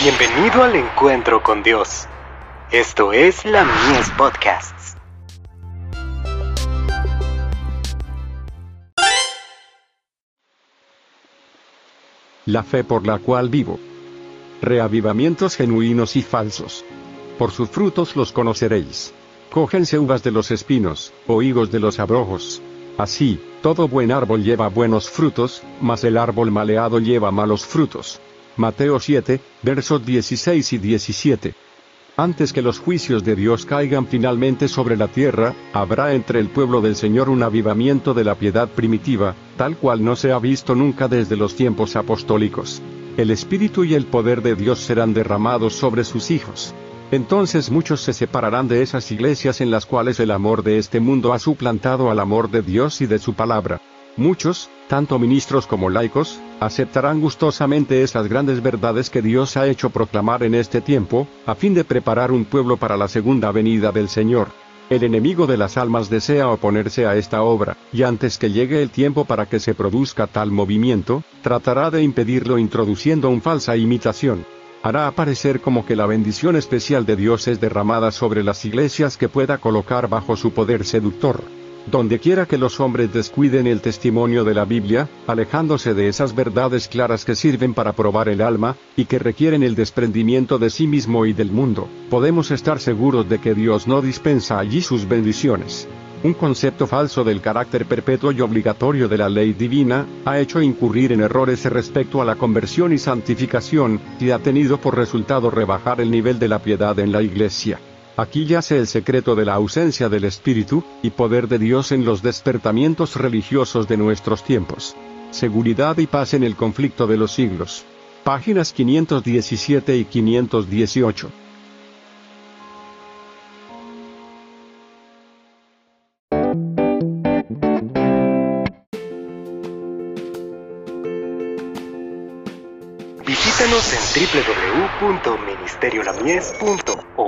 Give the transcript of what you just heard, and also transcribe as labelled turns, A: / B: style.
A: Bienvenido al encuentro con Dios. Esto es la Mies Podcasts.
B: La fe por la cual vivo. Reavivamientos genuinos y falsos. Por sus frutos los conoceréis. Cógense uvas de los espinos, o higos de los abrojos. Así, todo buen árbol lleva buenos frutos, mas el árbol maleado lleva malos frutos. Mateo 7, versos 16 y 17. Antes que los juicios de Dios caigan finalmente sobre la tierra, habrá entre el pueblo del Señor un avivamiento de la piedad primitiva, tal cual no se ha visto nunca desde los tiempos apostólicos. El Espíritu y el poder de Dios serán derramados sobre sus hijos. Entonces muchos se separarán de esas iglesias en las cuales el amor de este mundo ha suplantado al amor de Dios y de su palabra. Muchos, tanto ministros como laicos, aceptarán gustosamente esas grandes verdades que Dios ha hecho proclamar en este tiempo, a fin de preparar un pueblo para la segunda venida del Señor. El enemigo de las almas desea oponerse a esta obra, y antes que llegue el tiempo para que se produzca tal movimiento, tratará de impedirlo introduciendo una falsa imitación. Hará aparecer como que la bendición especial de Dios es derramada sobre las iglesias que pueda colocar bajo su poder seductor. Donde quiera que los hombres descuiden el testimonio de la Biblia, alejándose de esas verdades claras que sirven para probar el alma, y que requieren el desprendimiento de sí mismo y del mundo, podemos estar seguros de que Dios no dispensa allí sus bendiciones. Un concepto falso del carácter perpetuo y obligatorio de la ley divina, ha hecho incurrir en errores respecto a la conversión y santificación, y ha tenido por resultado rebajar el nivel de la piedad en la Iglesia. Aquí yace el secreto de la ausencia del Espíritu, y poder de Dios en los despertamientos religiosos de nuestros tiempos. Seguridad y paz en el conflicto de los siglos. Páginas 517 y 518.
A: Visítanos en www.ministeriolamies.org